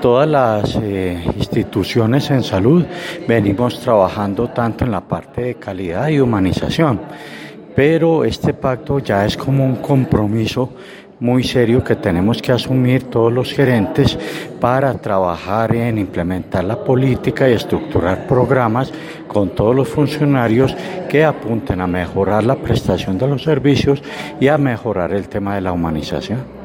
Todas las eh, instituciones en salud venimos trabajando tanto en la parte de calidad y humanización, pero este pacto ya es como un compromiso muy serio que tenemos que asumir todos los gerentes para trabajar en implementar la política y estructurar programas con todos los funcionarios que apunten a mejorar la prestación de los servicios y a mejorar el tema de la humanización.